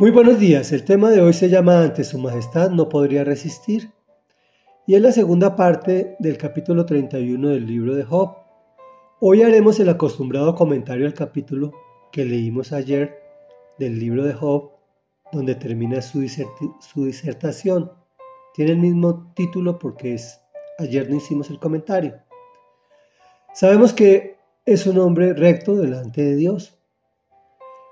Muy buenos días, el tema de hoy se llama Ante Su Majestad no podría resistir y es la segunda parte del capítulo 31 del libro de Job. Hoy haremos el acostumbrado comentario al capítulo que leímos ayer del libro de Job, donde termina su, su disertación. Tiene el mismo título porque es, ayer no hicimos el comentario. Sabemos que es un hombre recto delante de Dios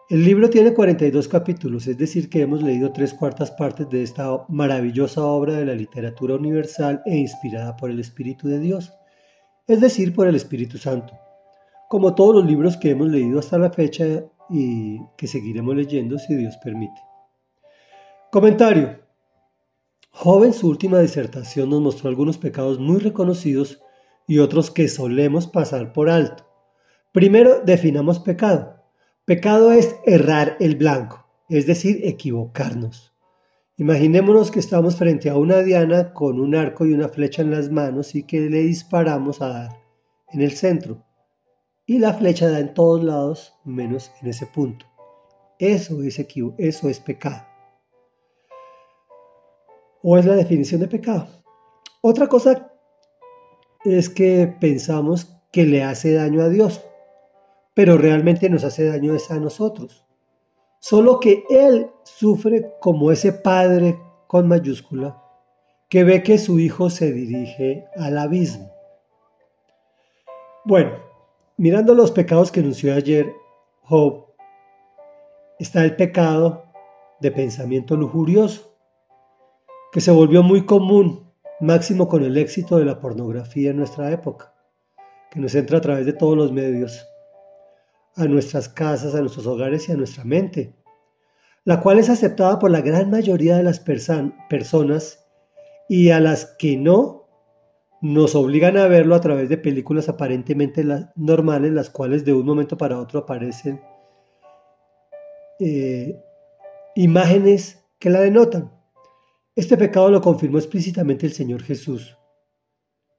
el libro tiene 42 capítulos, es decir, que hemos leído tres cuartas partes de esta maravillosa obra de la literatura universal e inspirada por el Espíritu de Dios, es decir, por el Espíritu Santo, como todos los libros que hemos leído hasta la fecha y que seguiremos leyendo si Dios permite. Comentario. Joven, su última disertación nos mostró algunos pecados muy reconocidos y otros que solemos pasar por alto. Primero, definamos pecado. Pecado es errar el blanco, es decir, equivocarnos. Imaginémonos que estamos frente a una diana con un arco y una flecha en las manos y que le disparamos a dar en el centro. Y la flecha da en todos lados menos en ese punto. Eso es, eso es pecado. O es la definición de pecado. Otra cosa es que pensamos que le hace daño a Dios pero realmente nos hace daño es a nosotros. Solo que Él sufre como ese padre con mayúscula que ve que su hijo se dirige al abismo. Bueno, mirando los pecados que anunció ayer Job, está el pecado de pensamiento lujurioso, que se volvió muy común, máximo con el éxito de la pornografía en nuestra época, que nos entra a través de todos los medios a nuestras casas, a nuestros hogares y a nuestra mente, la cual es aceptada por la gran mayoría de las personas y a las que no nos obligan a verlo a través de películas aparentemente normales, las cuales de un momento para otro aparecen eh, imágenes que la denotan. Este pecado lo confirmó explícitamente el Señor Jesús.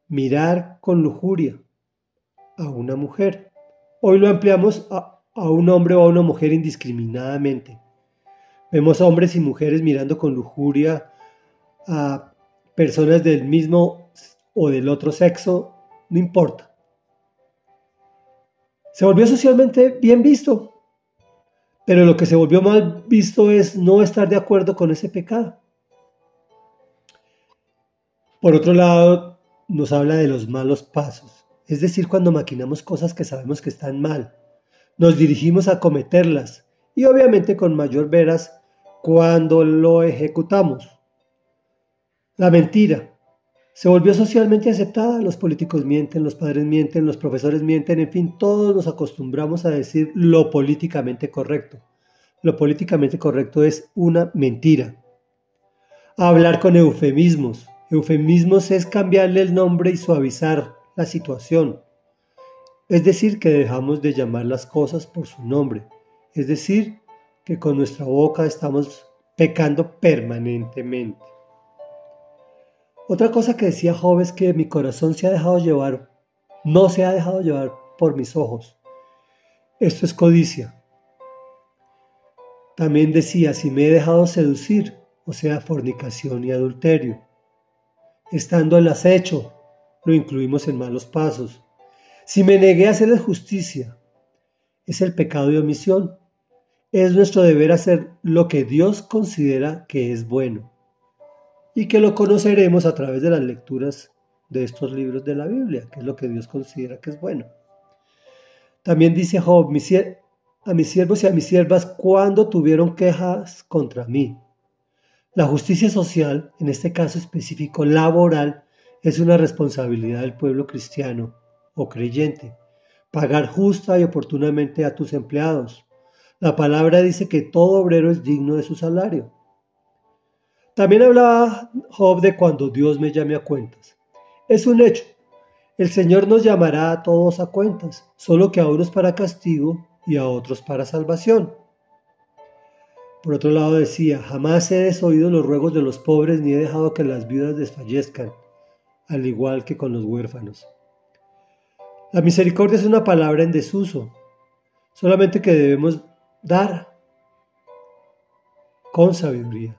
Mirar con lujuria a una mujer. Hoy lo ampliamos a, un hombre o a una mujer indiscriminadamente. Vemos hombres y mujeres mirando con lujuria a personas del mismo o del otro sexo, no importa. Se volvió socialmente bien visto, pero lo que se volvió mal visto es no estar de acuerdo con ese pecado. Por otro lado, nos habla de los malos pasos es decir, cuando maquinamos cosas que sabemos que están mal. Nos dirigimos a cometerlas y obviamente con mayor veras cuando lo ejecutamos. La mentira se volvió socialmente aceptada, los políticos mienten, los padres mienten, los profesores mienten, en fin, todos nos acostumbramos a decir lo políticamente correcto. Lo políticamente correcto es una mentira. hablar con eufemismos. Eufemismos es cambiarle el nombre y suavizar la situación. Es decir, que dejamos de llamar las cosas por su nombre. Es decir, que con nuestra boca estamos pecando permanentemente. Otra cosa que decía Job es que mi corazón se ha dejado llevar, no se ha dejado llevar por mis ojos. Esto es codicia. También decía, si me he dejado seducir, o sea, fornicación y adulterio, estando el acecho, lo incluimos en malos pasos. Si me negué a hacerles justicia, es el pecado de omisión. Es nuestro deber hacer lo que Dios considera que es bueno y que lo conoceremos a través de las lecturas de estos libros de la Biblia, que es lo que Dios considera que es bueno. También dice Job, a mis siervos y a mis siervas cuando tuvieron quejas contra mí. La justicia social, en este caso específico laboral, es una responsabilidad del pueblo cristiano o creyente. Pagar justa y oportunamente a tus empleados. La palabra dice que todo obrero es digno de su salario. También hablaba Job de cuando Dios me llame a cuentas. Es un hecho. El Señor nos llamará a todos a cuentas, solo que a unos para castigo y a otros para salvación. Por otro lado decía, jamás he desoído los ruegos de los pobres ni he dejado que las viudas desfallezcan al igual que con los huérfanos. La misericordia es una palabra en desuso, solamente que debemos dar con sabiduría.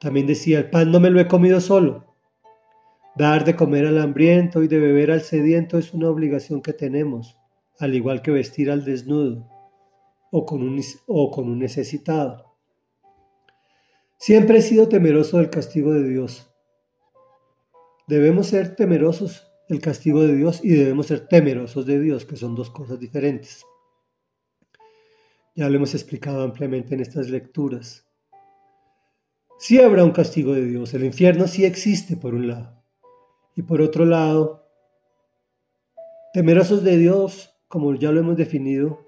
También decía, el pan no me lo he comido solo. Dar de comer al hambriento y de beber al sediento es una obligación que tenemos, al igual que vestir al desnudo o con un, o con un necesitado. Siempre he sido temeroso del castigo de Dios. Debemos ser temerosos del castigo de Dios y debemos ser temerosos de Dios, que son dos cosas diferentes. Ya lo hemos explicado ampliamente en estas lecturas. Sí habrá un castigo de Dios, el infierno sí existe por un lado. Y por otro lado, temerosos de Dios, como ya lo hemos definido,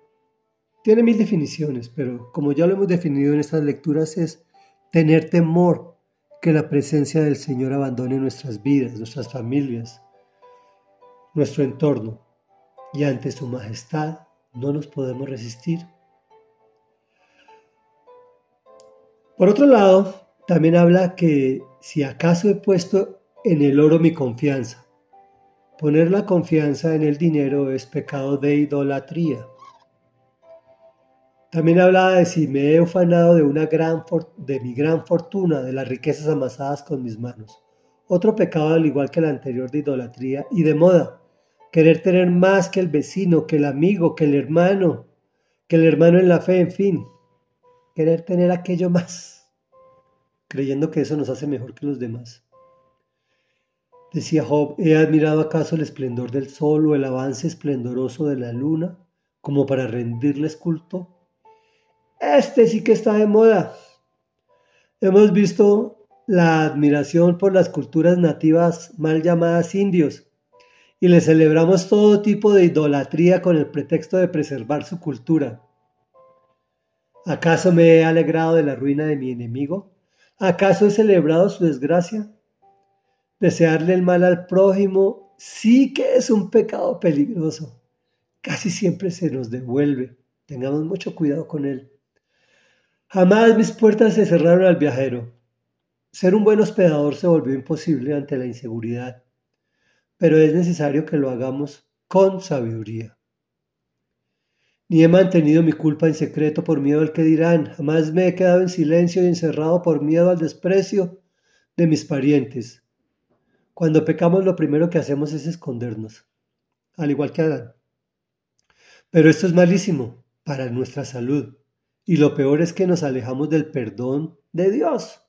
tiene mil definiciones, pero como ya lo hemos definido en estas lecturas es tener temor que la presencia del Señor abandone nuestras vidas, nuestras familias, nuestro entorno, y ante su majestad no nos podemos resistir. Por otro lado, también habla que si acaso he puesto en el oro mi confianza, poner la confianza en el dinero es pecado de idolatría. También hablaba de si me he ufanado de, una gran de mi gran fortuna, de las riquezas amasadas con mis manos. Otro pecado al igual que el anterior de idolatría y de moda. Querer tener más que el vecino, que el amigo, que el hermano, que el hermano en la fe, en fin. Querer tener aquello más creyendo que eso nos hace mejor que los demás. Decía Job, ¿he admirado acaso el esplendor del sol o el avance esplendoroso de la luna como para rendirles culto? Este sí que está de moda. Hemos visto la admiración por las culturas nativas mal llamadas indios y le celebramos todo tipo de idolatría con el pretexto de preservar su cultura. ¿Acaso me he alegrado de la ruina de mi enemigo? ¿Acaso he celebrado su desgracia? Desearle el mal al prójimo sí que es un pecado peligroso. Casi siempre se nos devuelve. Tengamos mucho cuidado con él. Jamás mis puertas se cerraron al viajero. Ser un buen hospedador se volvió imposible ante la inseguridad, pero es necesario que lo hagamos con sabiduría ni he mantenido mi culpa en secreto por miedo al que dirán, jamás me he quedado en silencio y encerrado por miedo al desprecio de mis parientes. Cuando pecamos lo primero que hacemos es escondernos, al igual que Adán. Pero esto es malísimo para nuestra salud y lo peor es que nos alejamos del perdón de Dios.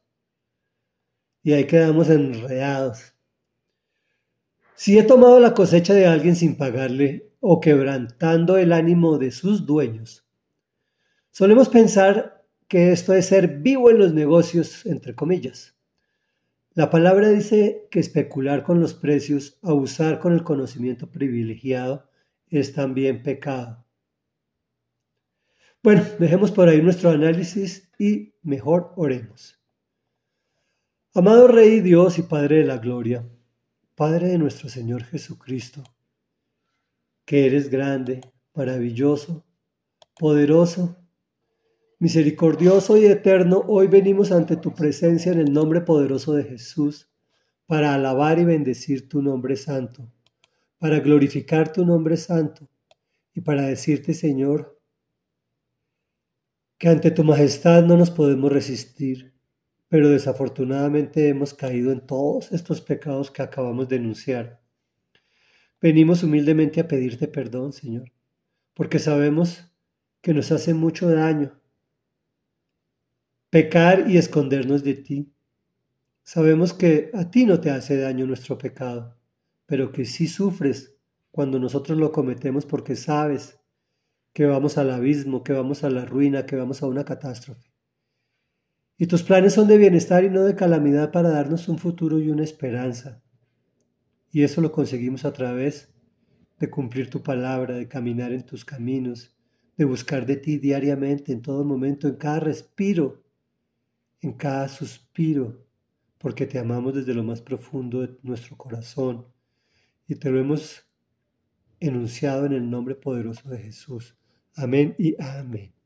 Y ahí quedamos enredados. Si he tomado la cosecha de alguien sin pagarle, o quebrantando el ánimo de sus dueños. Solemos pensar que esto es ser vivo en los negocios, entre comillas. La palabra dice que especular con los precios, abusar con el conocimiento privilegiado, es también pecado. Bueno, dejemos por ahí nuestro análisis y mejor oremos. Amado Rey Dios y Padre de la Gloria, Padre de nuestro Señor Jesucristo, que eres grande, maravilloso, poderoso, misericordioso y eterno, hoy venimos ante tu presencia en el nombre poderoso de Jesús para alabar y bendecir tu nombre santo, para glorificar tu nombre santo y para decirte, Señor, que ante tu majestad no nos podemos resistir, pero desafortunadamente hemos caído en todos estos pecados que acabamos de enunciar. Venimos humildemente a pedirte perdón, Señor, porque sabemos que nos hace mucho daño pecar y escondernos de ti. Sabemos que a ti no te hace daño nuestro pecado, pero que sí sufres cuando nosotros lo cometemos porque sabes que vamos al abismo, que vamos a la ruina, que vamos a una catástrofe. Y tus planes son de bienestar y no de calamidad para darnos un futuro y una esperanza. Y eso lo conseguimos a través de cumplir tu palabra, de caminar en tus caminos, de buscar de ti diariamente, en todo momento, en cada respiro, en cada suspiro, porque te amamos desde lo más profundo de nuestro corazón y te lo hemos enunciado en el nombre poderoso de Jesús. Amén y amén.